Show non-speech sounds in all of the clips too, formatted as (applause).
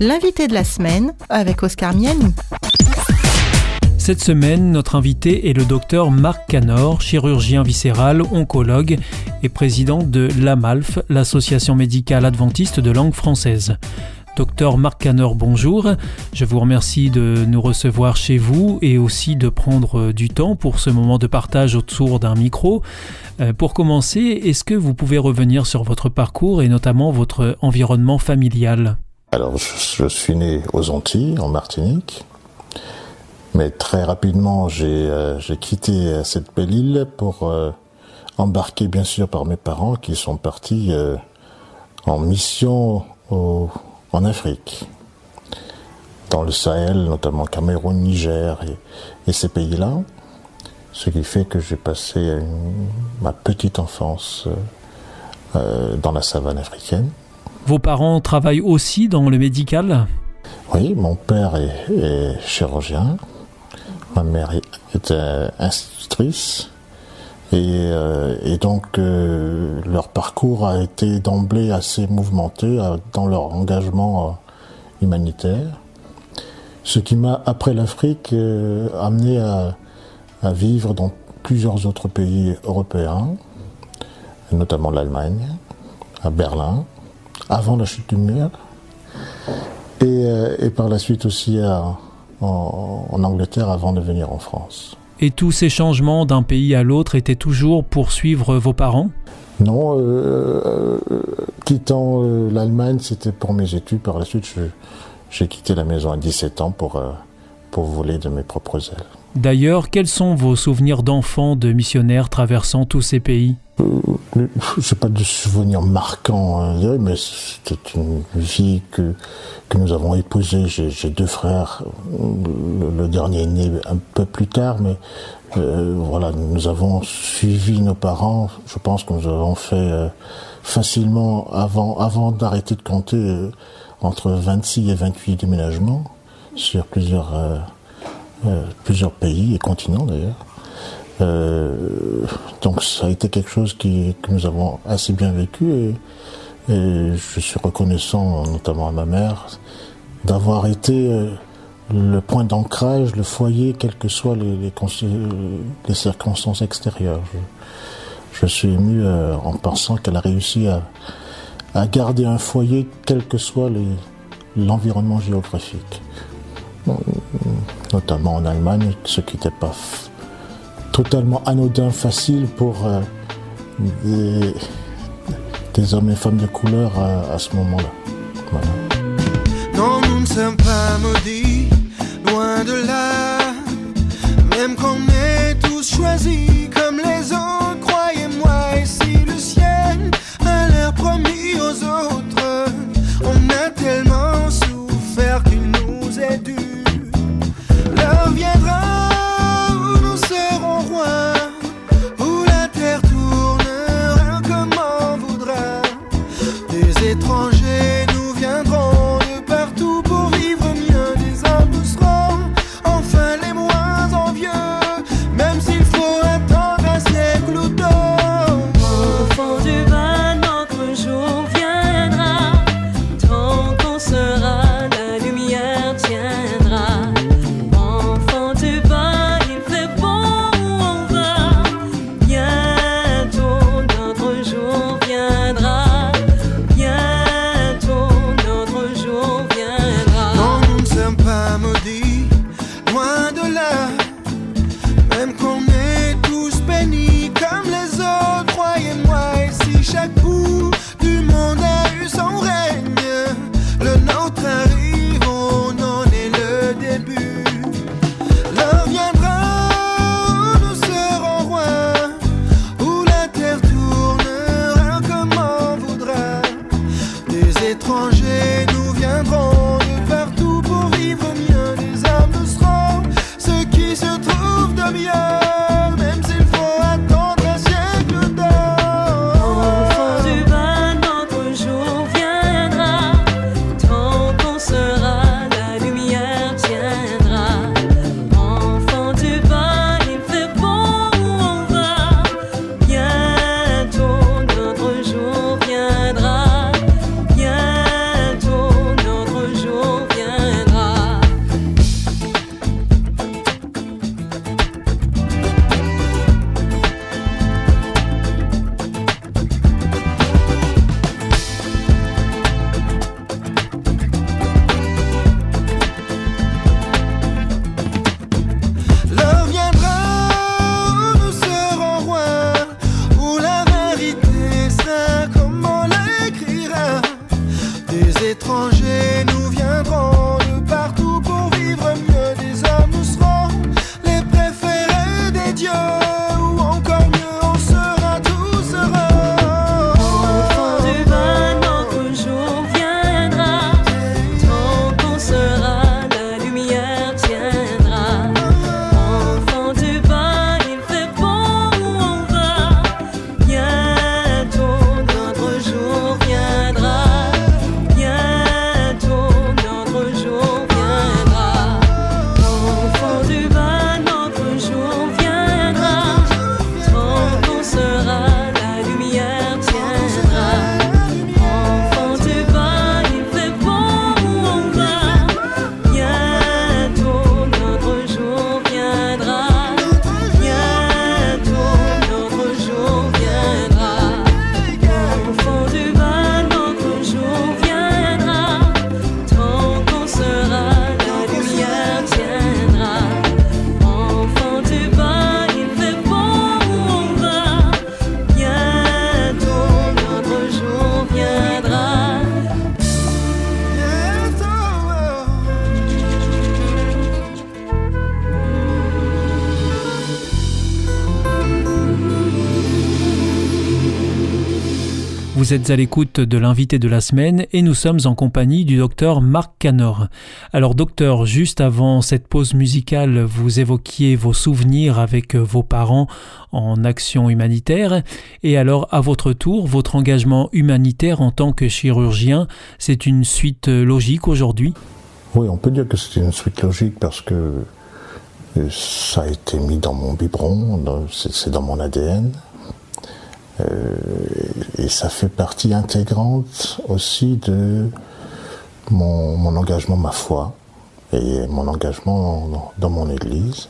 L'invité de la semaine avec Oscar Miani. Cette semaine, notre invité est le docteur Marc Canor, chirurgien viscéral, oncologue et président de l'AMALF, l'Association médicale adventiste de langue française. Docteur Marc Canor, bonjour. Je vous remercie de nous recevoir chez vous et aussi de prendre du temps pour ce moment de partage autour d'un micro. Euh, pour commencer, est-ce que vous pouvez revenir sur votre parcours et notamment votre environnement familial? Alors, je suis né aux Antilles, en Martinique. Mais très rapidement, j'ai euh, quitté euh, cette belle île pour euh, embarquer bien sûr par mes parents qui sont partis en mission en Afrique, dans le Sahel, notamment Cameroun, Niger et, ces pays-là. Ce qui fait que j'ai passé ma petite enfance dans la savane africaine. Vos parents travaillent aussi dans le médical? Oui, mon père est chirurgien. Ma mère était institutrice. Et, euh, donc euh, leur parcours a été d'emblée assez mouvementé euh, dans leur engagement humanitaire. Ce qui m'a, après l'Afrique, amené à, vivre dans plusieurs autres pays européens, notamment l'Allemagne, à Berlin, avant la chute du mur, et, et par la suite aussi à, en, Angleterre avant de venir en France. Et tous ces changements d'un pays à l'autre étaient toujours pour suivre vos parents? Non, euh, euh, quittant euh, l'Allemagne, c'était pour mes études. Par la suite, j'ai quitté la maison à 17 ans pour, pour voler de mes propres ailes. D'ailleurs, quels sont vos souvenirs d'enfants de missionnaires traversant tous ces pays? Euh, n'ai pas de souvenirs marquants, hein, mais c'était une vie que, que nous avons épousée. J'ai deux frères, le, dernier est né un peu plus tard, mais euh, voilà, nous avons suivi nos parents. Je pense que nous avons fait euh, facilement, avant, avant d'arrêter de compter, entre 26 et 28 déménagements sur plusieurs euh, plusieurs pays et continents d'ailleurs. Euh, donc ça a été quelque chose qui, que nous avons assez bien vécu et, je suis reconnaissant notamment à ma mère d'avoir été euh, le point d'ancrage, le foyer, quelles que soient les, les, les circonstances extérieures. Je, je suis ému en pensant qu'elle a réussi à, à, garder un foyer, quel que soit l'environnement géographique notamment en Allemagne, ce qui n'était pas totalement anodin, facile pour euh, des, hommes et femmes de couleur à, ce moment-là. Non, nous ne sommes pas maudits, loin de là, même qu'on est tous choisis comme les autres, croyez-moi, et si le ciel a l'air promis aux autres, on a tellement Vous êtes à l'écoute de l'invité de la semaine et nous sommes en compagnie du docteur Marc Canor. Alors docteur, juste avant cette pause musicale, vous évoquiez vos souvenirs avec vos parents en action humanitaire et alors à votre tour, votre engagement humanitaire en tant que chirurgien, c'est une suite logique aujourd'hui? Oui, on peut dire que c'est une suite logique parce que euh, ça a été mis dans mon biberon, c'est dans mon ADN. Euh, et ça fait partie intégrante aussi de mon, engagement, ma foi, et mon engagement dans, mon Église,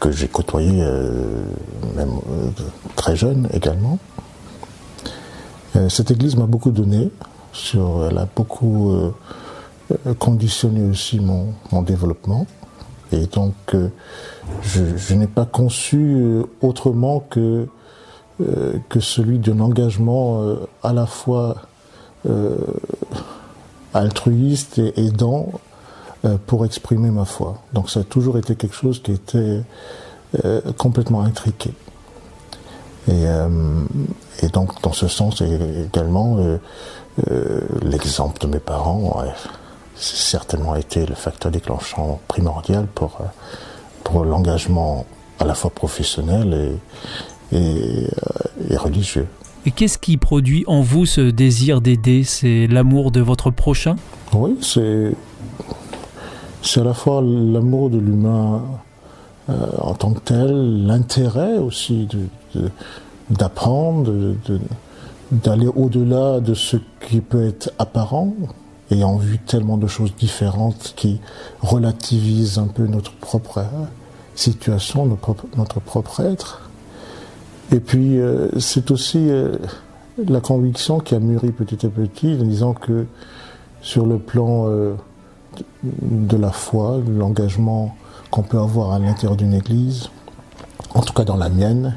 que, j'ai côtoyé euh, même euh, très jeune également. Cette Église m'a beaucoup donné, sur, elle a beaucoup conditionné aussi mon, développement. Et donc, je, n'ai pas conçu autrement que, que celui d'un engagement euh, à la fois euh, altruiste et aidant euh, pour exprimer ma foi. Donc, ça a toujours été quelque chose qui était euh, complètement intriqué. Et, euh, et donc, dans ce sens, également, euh, euh, l'exemple de mes parents c'est certainement été le facteur déclenchant primordial pour, euh, pour l'engagement à la fois professionnel et, et, euh, et religieux. Et qu'est-ce qui produit en vous ce désir d'aider? C'est l'amour de votre prochain? Oui, c'est c'est à la fois l'amour de l'humain euh, en tant que tel, l'intérêt aussi de- de- d'apprendre, de- d'aller au-delà de ce qui peut être apparent, ayant vu tellement de choses différentes qui relativisent un peu notre propre euh, situation, notre propre, notre propre être. Et puis, euh, c'est aussi euh, la conviction qui a mûri petit à petit en disant que sur le plan euh, de la foi, l'engagement qu'on peut avoir à l'intérieur d'une église, en tout cas dans la mienne,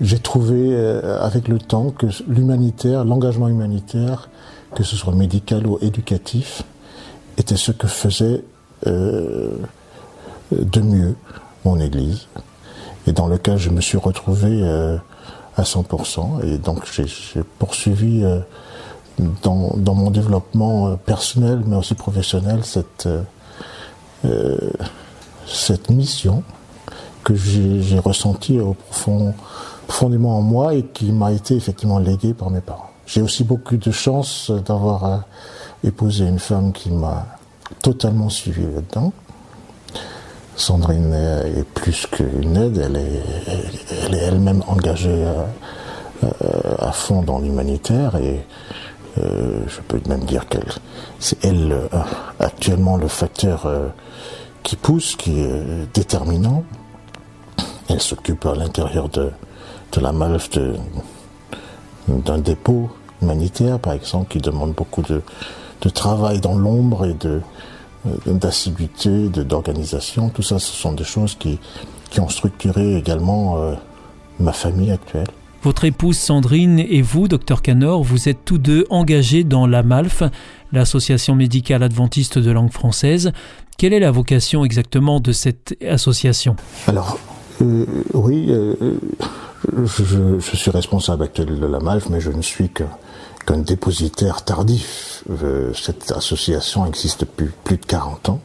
j'ai trouvé euh, avec le temps que l'humanitaire, l'engagement humanitaire, que ce soit médical ou éducatif, était ce que faisait euh, de mieux mon église et dans lequel je me suis retrouvé euh, à 100%. Et donc j'ai poursuivi euh, dans, dans mon développement euh, personnel, mais aussi professionnel, cette, euh, cette mission que j'ai ressentie au profond, profondément en moi et qui m'a été effectivement léguée par mes parents. J'ai aussi beaucoup de chance d'avoir épousé une femme qui m'a totalement suivi là-dedans. Sandrine est plus qu'une aide, elle est, elle est elle-même engagée euh, euh, à fond dans l'humanitaire et euh, je peux même dire qu'elle, c'est elle euh, actuellement le facteur euh, qui pousse, qui est déterminant. Elle s'occupe à l'intérieur de, de la MALF de, d'un dépôt humanitaire, par exemple, qui demande beaucoup de, de travail dans l'ombre et de, d'assiduité, de, d'organisation. Tout ça, ce sont des choses qui, qui ont structuré également euh, ma famille actuelle. Votre épouse Sandrine et vous, docteur Canor, vous êtes tous deux engagés dans l'AMALF, l'Association médicale adventiste de langue française. Quelle est la vocation exactement de cette association? Alors, euh, oui, euh, je, je, suis responsable actuel de l'AMALF, mais je ne suis qu'un dépositaire tardif. Euh, cette association existe depuis plus de 40 ans.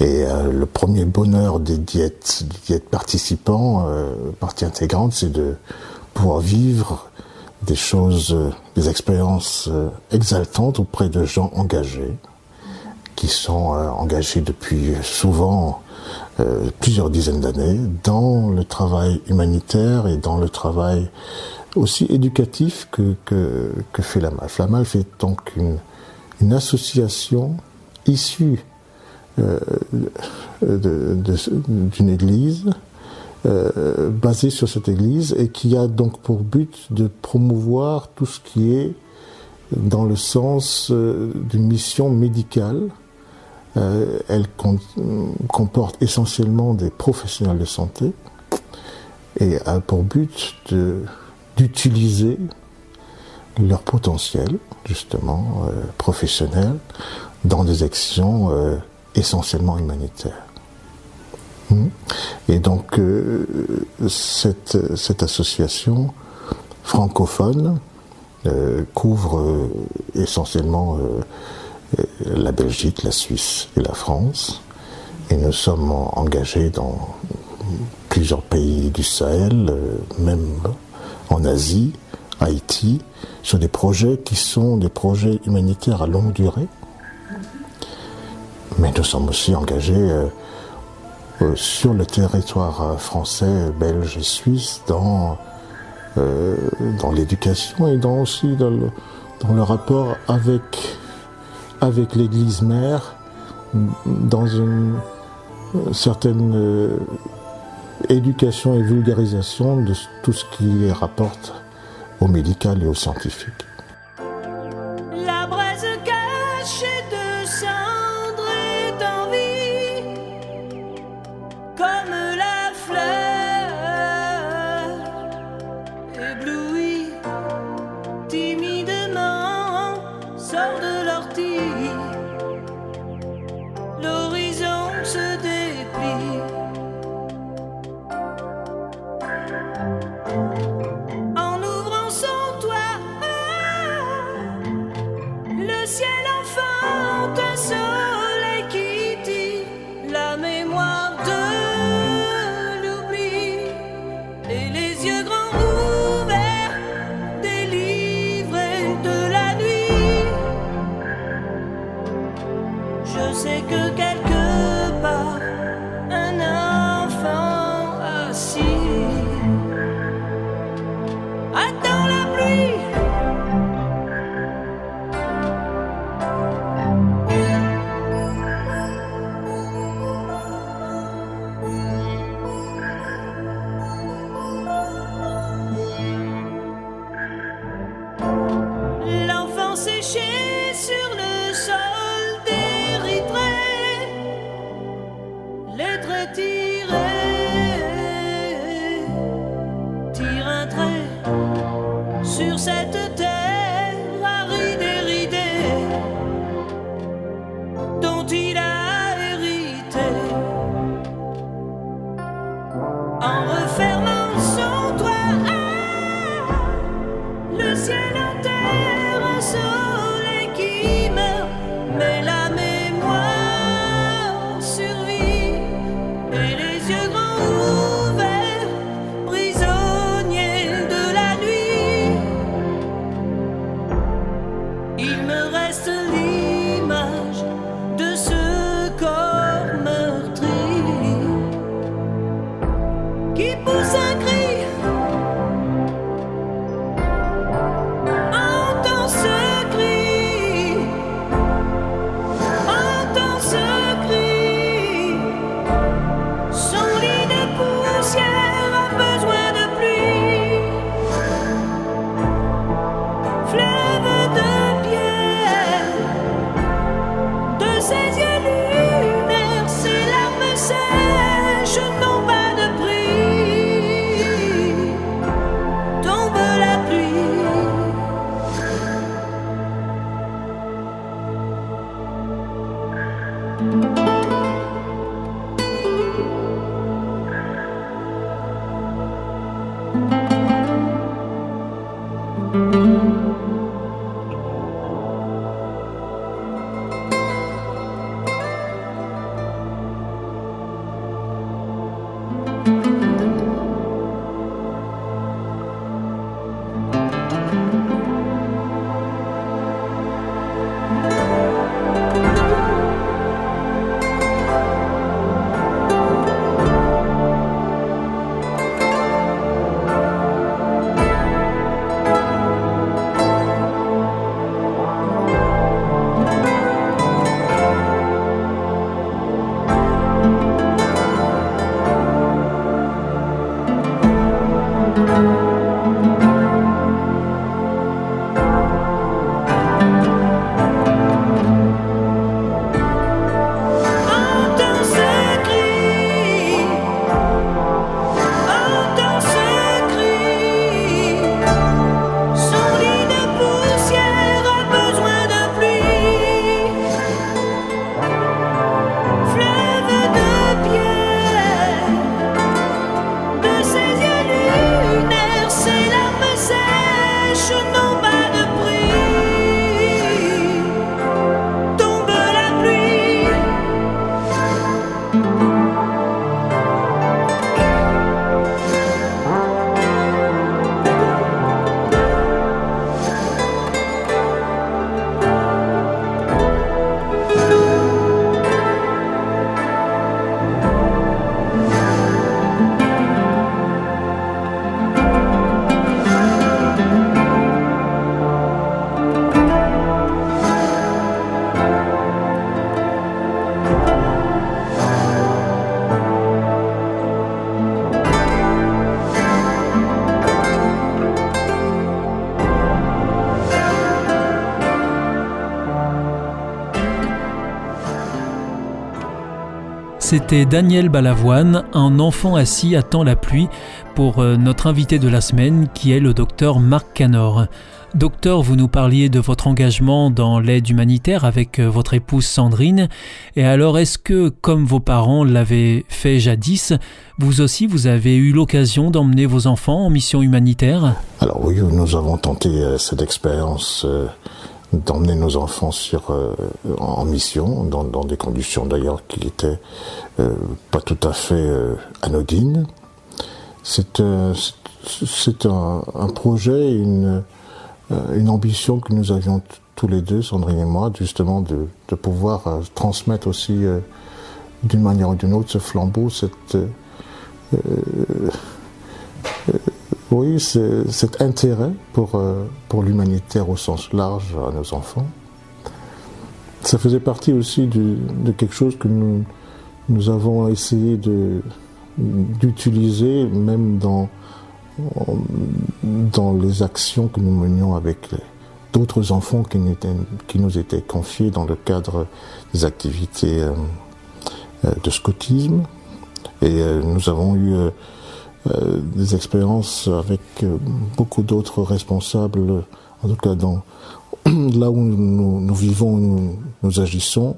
Et euh, le premier bonheur des diètes, des diètes participants, euh, partie intégrante, c'est de pouvoir vivre des choses, euh, des expériences exaltantes auprès de gens engagés, qui sont engagés depuis souvent euh, plusieurs dizaines d'années dans le travail humanitaire et dans le travail aussi éducatif que, que, que fait la MALF. La MALF est donc une, une association issue euh, d'une église, euh, basée sur cette église, et qui a donc pour but de promouvoir tout ce qui est dans le sens euh, d'une mission médicale. Euh, elle com comporte essentiellement des professionnels de santé et a pour but d'utiliser leur potentiel, justement, euh, professionnel, dans des actions euh, essentiellement humanitaire. Hmm? Et donc euh, cette, cette, association francophone couvre essentiellement la Belgique, la Suisse et la France. Et nous sommes engagés dans plusieurs pays du Sahel, même en Asie, Haïti, sur des projets qui sont des projets humanitaires à longue durée. Mais nous sommes aussi engagés euh, euh, sur le territoire français, belge et suisse dans, euh, dans l'éducation et dans aussi dans le, dans le rapport avec, avec l'Église mère dans une certaine euh, éducation et vulgarisation de tout ce qui rapporte au médical et au scientifique. Música C'était Daniel Balavoine, un enfant assis attend la pluie, pour euh, notre invité de la semaine qui est le docteur Marc Canor. Docteur, vous nous parliez de votre engagement dans l'aide humanitaire avec euh, votre épouse Sandrine. Et alors, est-ce que, comme vos parents l'avaient fait jadis, vous aussi, vous avez eu l'occasion d'emmener vos enfants en mission humanitaire? Alors oui, nous avons tenté euh, cette expérience d'emmener nos enfants sur euh, en mission dans, dans des conditions d'ailleurs qui étaient euh, pas tout à fait euh, anodines. C'est euh, un, un, projet, une une ambition que nous avions tous les deux, Sandrine et moi, justement de, de pouvoir transmettre aussi d'une manière ou d'une autre ce flambeau, cette oui, cet intérêt pour, euh, pour l'humanitaire au sens large à nos enfants. Ça faisait partie aussi de, quelque chose que nous, nous avons essayé d'utiliser même dans, dans les actions que nous menions avec d'autres enfants qui, qui, nous étaient confiés dans le cadre des activités euh, euh, de scoutisme. Et nous avons eu euh, des expériences avec euh, beaucoup d'autres responsables, en tout cas dans (clears throat) là où nous, nous vivons, nous, nous, agissons,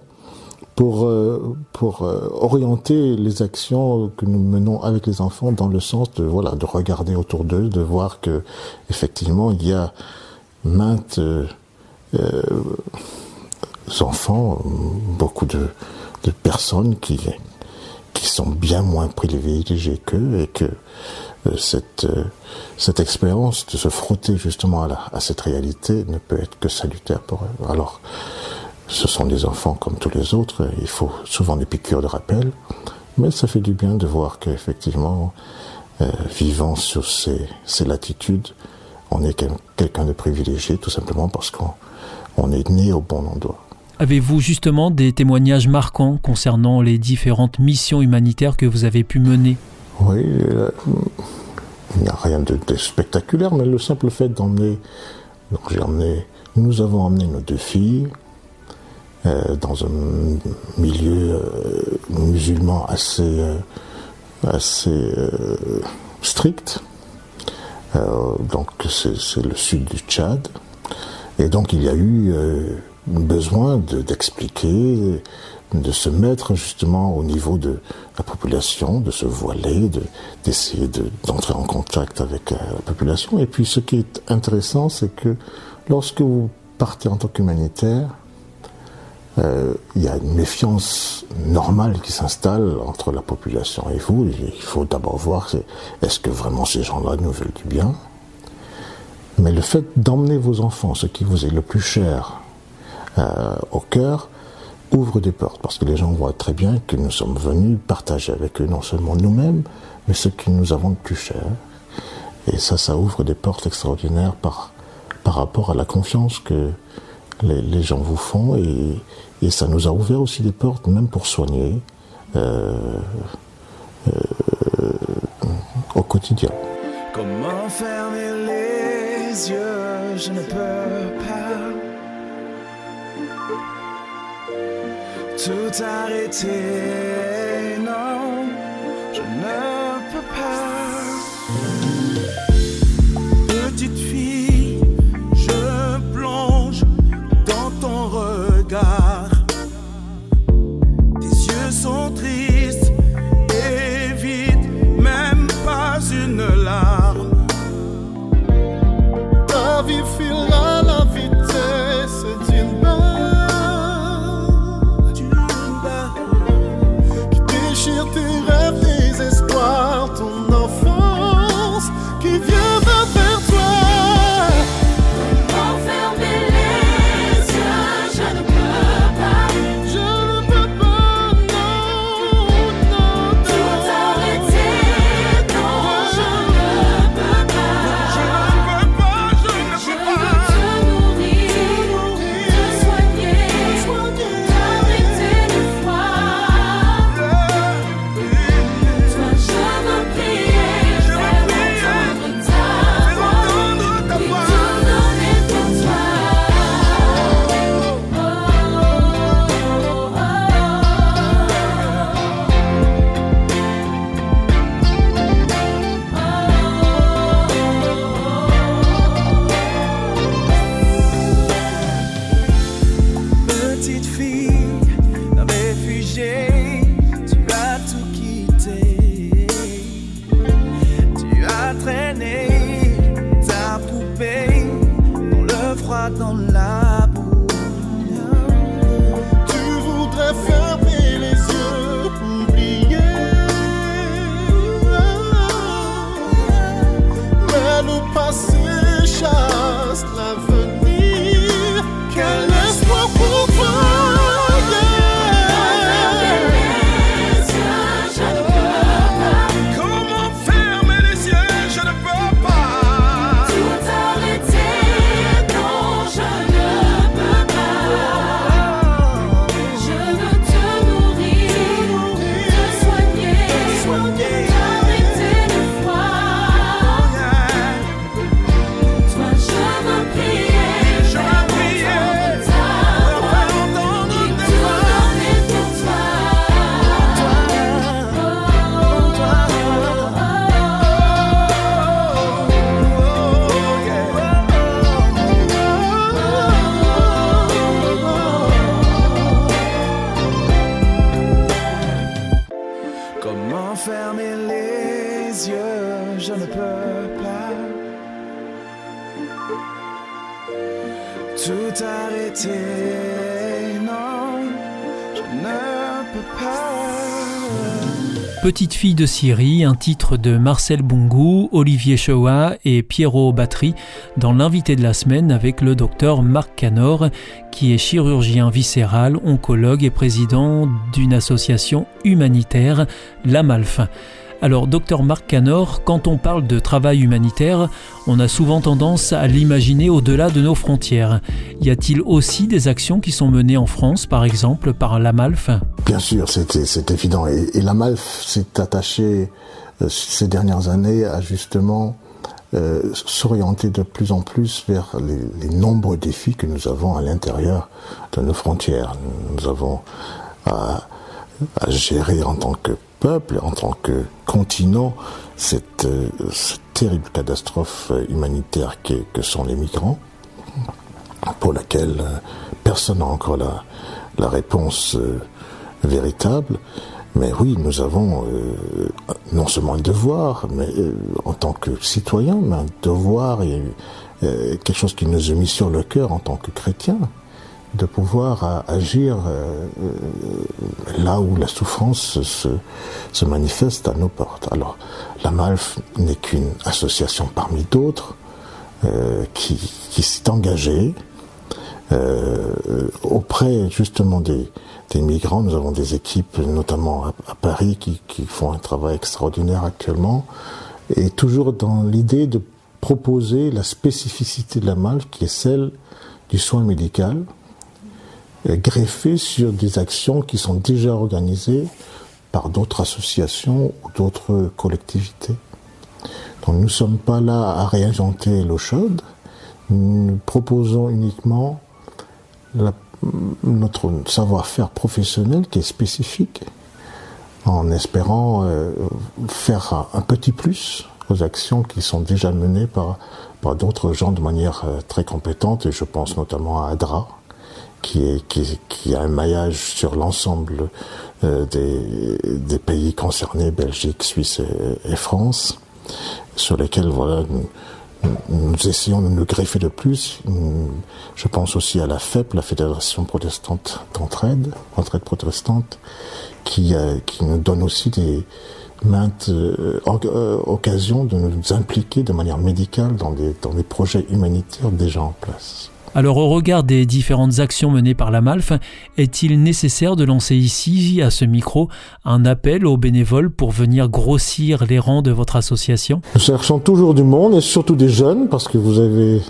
pour, euh, pour orienter les actions que nous menons avec les enfants dans le sens de voilà de regarder autour d'eux, de voir que effectivement il y a maintes enfants, beaucoup de, de personnes qui qui sont bien moins privilégiés qu'eux et que euh, cette, euh, cette expérience de se frotter justement à, la, à, cette réalité ne peut être que salutaire pour eux. Alors, ce sont des enfants comme tous les autres, il faut souvent des piqûres de rappel, mais ça fait du bien de voir qu'effectivement, euh, vivant sur ces, ces latitudes, on est quelqu'un de privilégié tout simplement parce qu'on est né au bon endroit. Avez-vous justement des témoignages marquants concernant les différentes missions humanitaires que vous avez pu mener? Oui, euh, il n'y a rien de, spectaculaire, mais le simple fait d'emmener, nous avons emmené nos deux filles euh, dans un milieu euh, musulman assez, assez strict. Donc c'est le sud du Tchad, et donc il y a eu besoin d'expliquer de se mettre justement au niveau de la population, de se voiler, d'essayer d'entrer en contact avec la population. Et puis ce qui est intéressant, c'est que lorsque vous partez en tant qu'humanitaire, euh, il y a une méfiance normale qui s'installe entre la population et vous. Il faut d'abord voir est-ce que vraiment ces gens-là nous veulent du bien? Mais le fait d'emmener vos enfants, ce qui vous est le plus cher euh, au cœur, ouvre des portes parce que les gens voient très bien que nous sommes venus partager avec eux non seulement nous-mêmes, mais ce que nous avons de plus cher. Et ça, ça ouvre des portes extraordinaires par, par rapport à la confiance que les, gens vous font et, et ça nous a ouvert aussi des portes, même pour soigner euh, euh, au quotidien. Comment fermer les yeux, je ne peux pas. Tout arrêter, Comment fermer les yeux, je ne peux pas. Tout arrêter, Petite fille de Syrie, un titre de Marcel Bongou, Olivier Choa et Pierrot Battery dans l'invité de la semaine avec le docteur Marc Canor, qui est chirurgien viscéral, oncologue et président d'une association humanitaire, l'AMALF. Alors, docteur Marc Canor, quand on parle de travail humanitaire, on a souvent tendance à l'imaginer au-delà de nos frontières. Y a-t-il aussi des actions qui sont menées en France, par exemple, par l'AMALF Bien sûr, c'est évident. Et, et la MALF s'est attachée euh, ces dernières années à justement euh, s'orienter de plus en plus vers les, nombreux défis que nous avons à l'intérieur de nos frontières. Nous avons à gérer en tant que en tant que continent, cette, euh, terrible catastrophe euh, humanitaire que sont les migrants, pour laquelle euh, personne n'a encore la, réponse véritable. Mais oui, nous avons non seulement un devoir, mais en tant que citoyen, mais un devoir et quelque chose qui nous est mis sur le cœur en tant que chrétien, de pouvoir agir là où la souffrance se, se, manifeste à nos portes. Alors, la MALF n'est qu'une association parmi d'autres qui, qui s'est engagée auprès justement des, des migrants. Nous avons des équipes, notamment à, Paris, qui, qui, font un travail extraordinaire actuellement. Et toujours dans l'idée de proposer la spécificité de la MALF, qui est celle du soin médical, greffée sur des actions qui sont déjà organisées par d'autres associations ou d'autres collectivités. Donc nous ne sommes pas là à réinventer l'eau chaude, nous proposons uniquement notre savoir-faire professionnel qui est spécifique, en espérant euh, faire un, petit plus aux actions qui sont déjà menées par, par d'autres gens de manière euh, très compétente, et je pense notamment à ADRA, qui, est, qui, qui a un maillage sur l'ensemble euh, des, des, pays concernés, Belgique, Suisse et, et France, sur lesquels voilà, nous, nous essayons de nous greffer de plus. Je pense aussi à la FEP, la Fédération protestante d'entraide, entraide protestante, qui, euh, qui nous donne aussi des maintes euh, euh, occasions de nous impliquer de manière médicale dans des, dans des projets humanitaires déjà en place. Alors au regard des différentes actions menées par la MALF, est-il nécessaire de lancer ici, à ce micro, un appel aux bénévoles pour venir grossir les rangs de votre association? Nous cherchons toujours du monde et surtout des jeunes parce que vous avez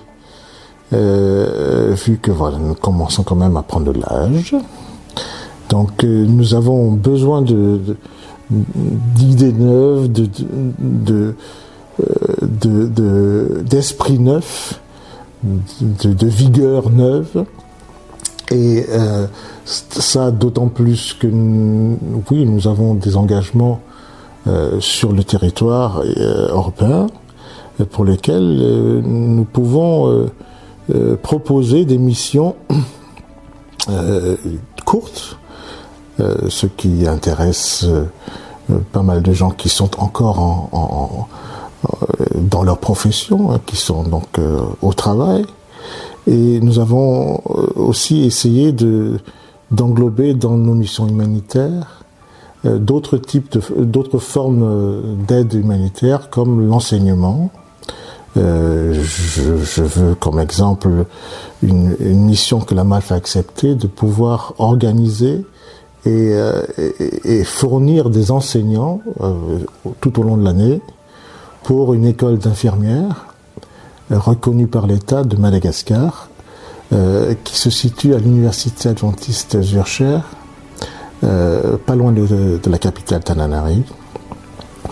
euh, vu que voilà, nous commençons quand même à prendre de l'âge. Donc euh, nous avons besoin de, d'idées neuves, de, de, de, d'esprit neuf de, vigueur neuve. Et euh, ça d'autant plus que oui, nous avons des engagements euh, sur le territoire euh, européen pour lesquels nous pouvons proposer des missions (clears throat) courtes, ce qui intéresse pas mal de gens qui sont encore en dans leur profession, hein, qui sont donc euh, au travail. Et nous avons euh, aussi essayé de d'englober dans nos missions humanitaires d'autres types d'autres formes d'aide humanitaire comme l'enseignement. Euh, je, veux comme exemple une, mission que la MALF a acceptée de pouvoir organiser et, fournir des enseignants euh, tout au long de l'année pour une école d'infirmières euh, reconnue par l'État de Madagascar, euh, qui se situe à l'université adventiste Zurcher, euh, pas loin de, la capitale Tananari.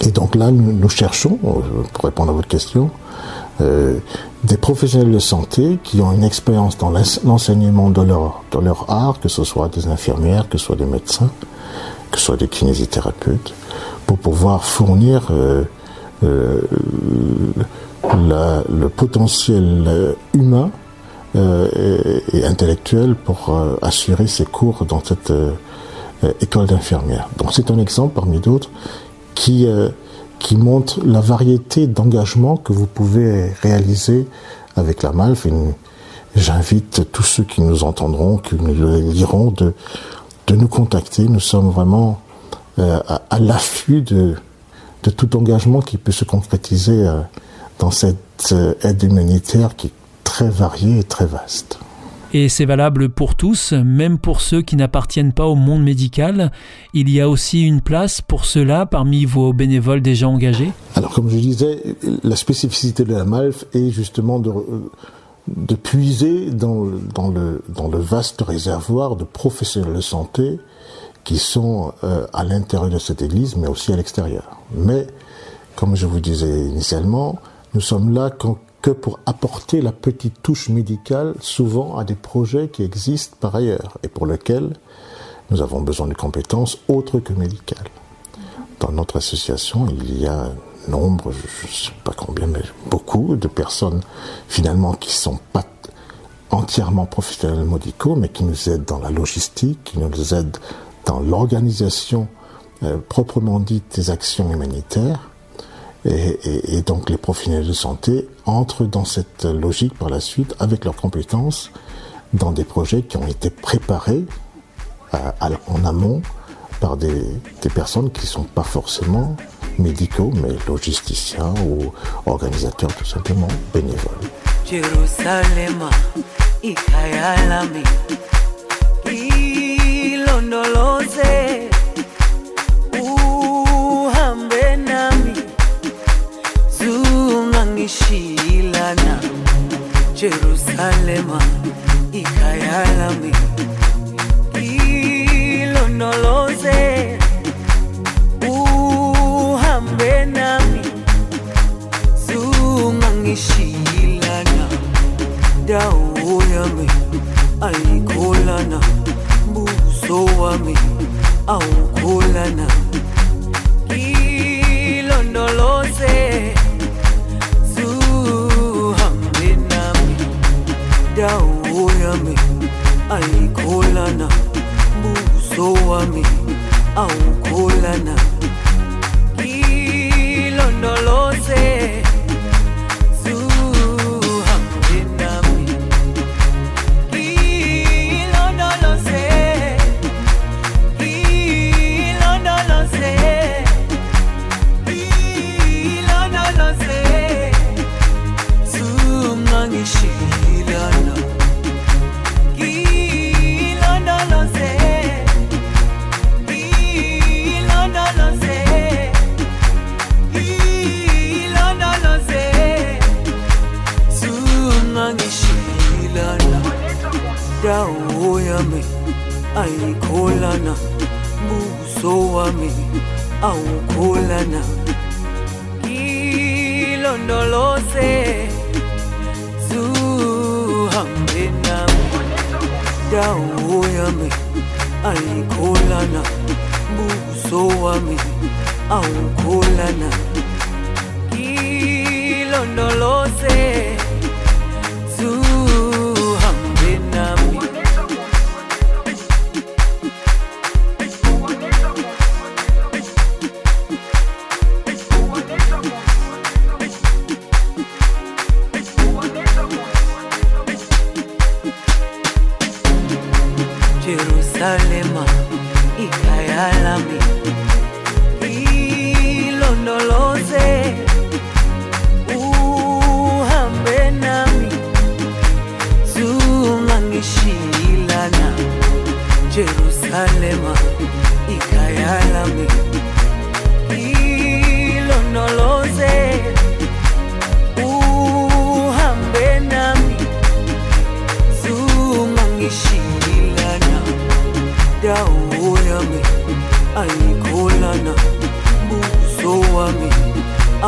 Et donc là, nous, cherchons, pour répondre à votre question, des professionnels de santé qui ont une expérience dans l'enseignement de leur, de leur art, que ce soit des infirmières, que ce soit des médecins, que ce soit des kinésithérapeutes, pour pouvoir fournir la, le potentiel euh, humain euh, et, intellectuel pour assurer ses cours dans cette école d'infirmière. Donc c'est un exemple parmi d'autres qui qui montre la variété d'engagements que vous pouvez réaliser avec la MALF. J'invite tous ceux qui nous entendront, qui nous liront, de, de nous contacter. Nous sommes vraiment à l'affût de, de tout engagement qui peut se concrétiser euh, dans cette euh, aide humanitaire qui est très variée et très vaste. Et c'est valable pour tous, même pour ceux qui n'appartiennent pas au monde médical. Il y a aussi une place pour cela parmi vos bénévoles déjà engagés? Alors comme je disais, la spécificité de la MALF est justement de, de puiser dans, dans, le, dans le vaste réservoir de professionnels de santé qui sont euh, à l'intérieur de cette église, mais aussi à l'extérieur. Mais, comme je vous disais initialement, nous sommes là que pour apporter la petite touche médicale, souvent à des projets qui existent par ailleurs et pour lesquels nous avons besoin de compétences autres que médicales. Dans notre association, il y a nombre, je ne sais pas combien, mais beaucoup de personnes finalement qui sont pas entièrement professionnels médicaux, mais qui nous aident dans la logistique, qui nous aident dans l'organisation euh, proprement dite des actions humanitaires. Et, donc les professionnels de santé entrent dans cette logique par la suite avec leurs compétences dans des projets qui ont été préparés en amont par des, des personnes qui ne sont pas forcément médicaux, mais logisticiens ou organisateurs tout simplement bénévoles. Zungangishilana Jerusalema ikayalami. Ilondoloze uhambe nami. Zungangishilana dawo yami ayikholana buso wami awukholana. Ilondoloze yami ayikholana buso wami awukholana dawo yami ayikholana buso wami awukholana ilondoloze zuhambe nami. Dawo yami ayikholana buso wami awukholana ilondoloze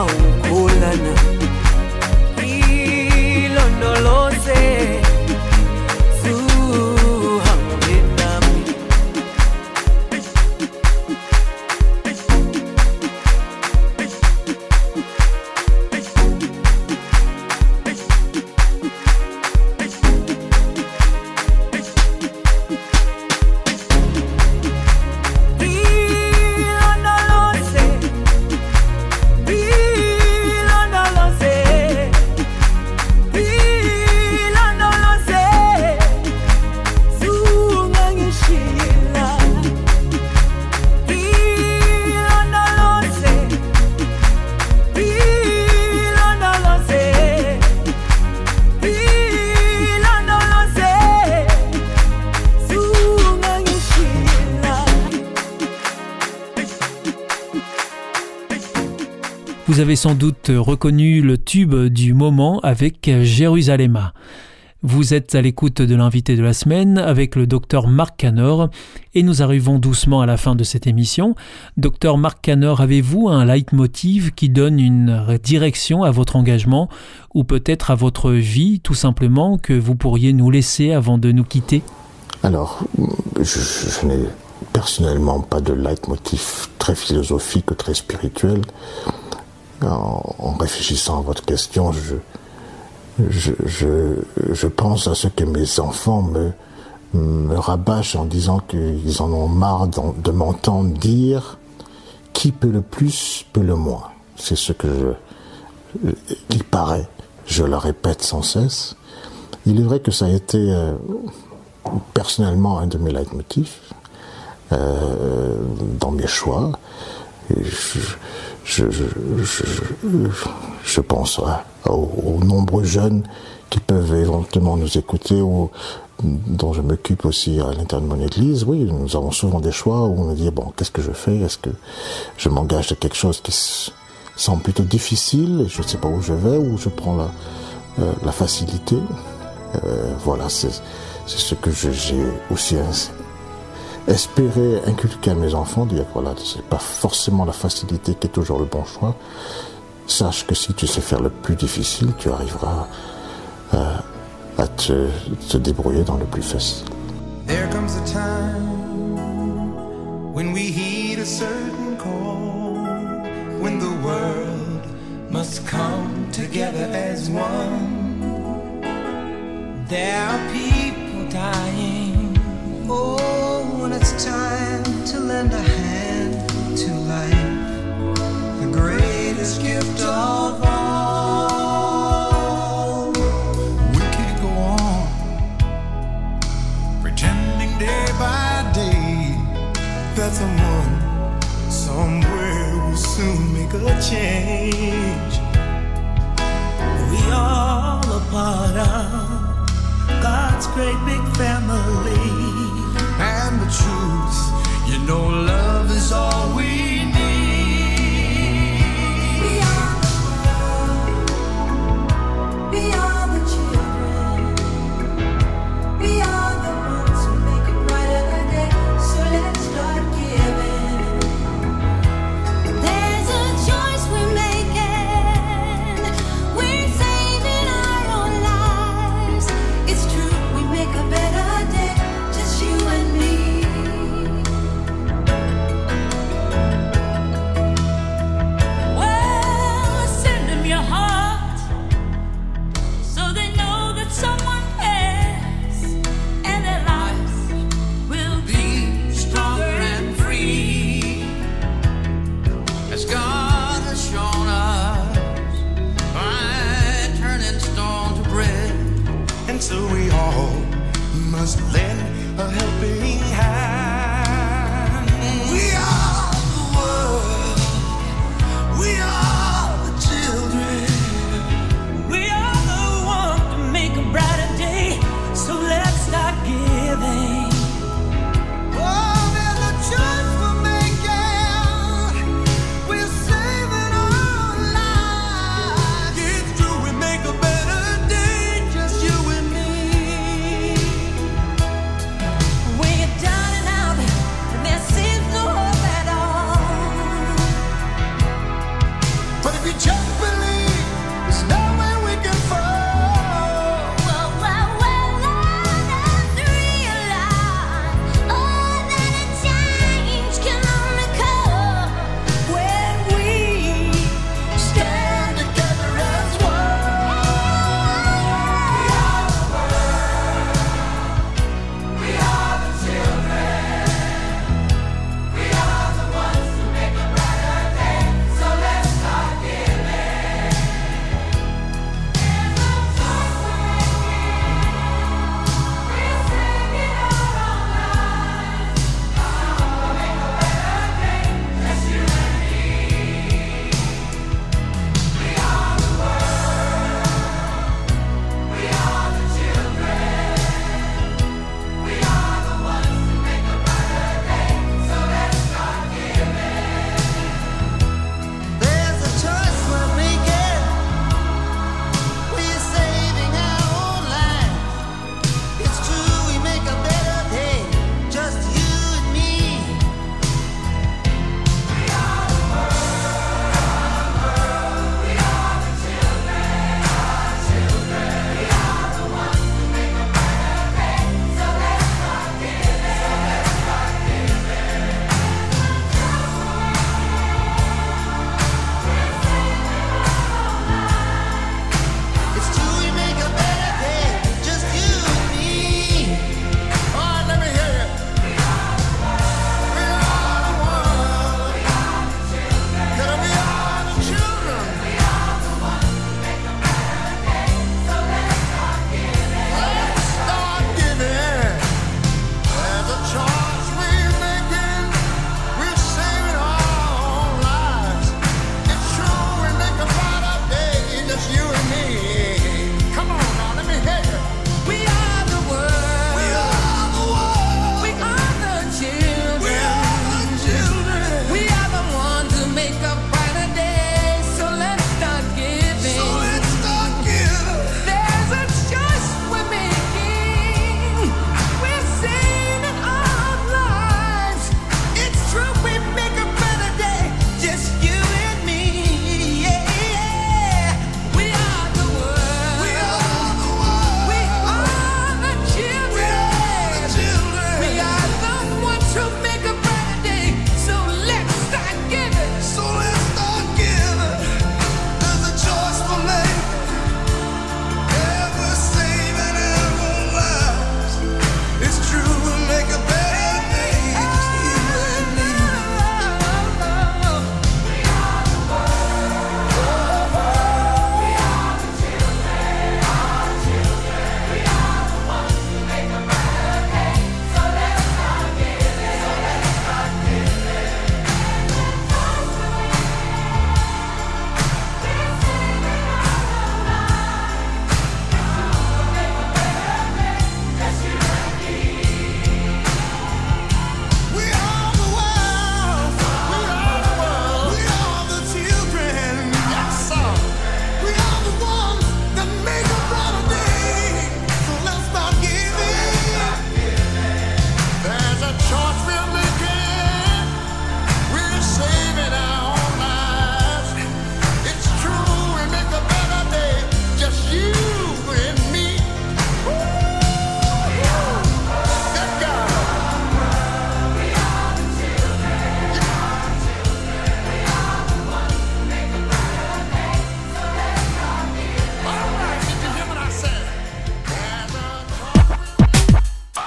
awukholana avez sans doute reconnu le tube du moment avec Jérusalem. Vous êtes à l'écoute de l'invité de la semaine avec le docteur Marc Canor et nous arrivons doucement à la fin de cette émission. Docteur Marc Canor, avez-vous un leitmotiv qui donne une direction à votre engagement ou peut-être à votre vie tout simplement que vous pourriez nous laisser avant de nous quitter? Alors, je, je- je n'ai personnellement pas de leitmotiv très philosophique ou très spirituel. En, réfléchissant à votre question, je, je, je, pense à ce que mes enfants me, rabâchent en disant qu'ils en ont marre de m'entendre dire qui peut le plus peut le moins. C'est ce que je, il paraît, je le répète sans cesse. Il est vrai que ça a été euh, personnellement un de mes leitmotifs euh, dans mes choix. Je, pense à- aux, nombreux jeunes qui peuvent éventuellement nous écouter ou dont je m'occupe aussi à l'intérieur de mon église. Oui, nous avons souvent des choix où on nous dit bon, qu'est-ce que je fais? Est-ce que je m'engage de quelque chose qui semble plutôt difficile et je ne sais pas où je vais ou je prends la, euh, facilité? Euh, Voilà, c'est ce que j'ai aussi espéré inculquer à mes enfants, dire voilà, c'est pas forcément la facilité qui est toujours le bon choix. Sache que si tu sais faire le plus difficile, tu arriveras à, à te, te débrouiller dans le plus facile. There comes a time when we heed a certain call, when the world must come together as one. There are people dying. Oh, when it's time to lend a hand to life, the greatest gift of all. We can't go on pretending day by day that someone somewhere will soon make a change. We all a part of God's great big family. Truth, you know, love is all we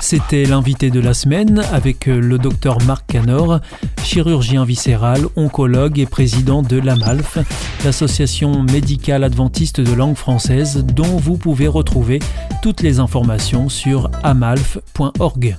C'était l'invité de la semaine avec euh, le docteur Marc Canor, chirurgien viscéral, oncologue et président de l'AMALF, l'association médicale adventiste de langue française dont vous pouvez retrouver toutes les informations sur amalf.org.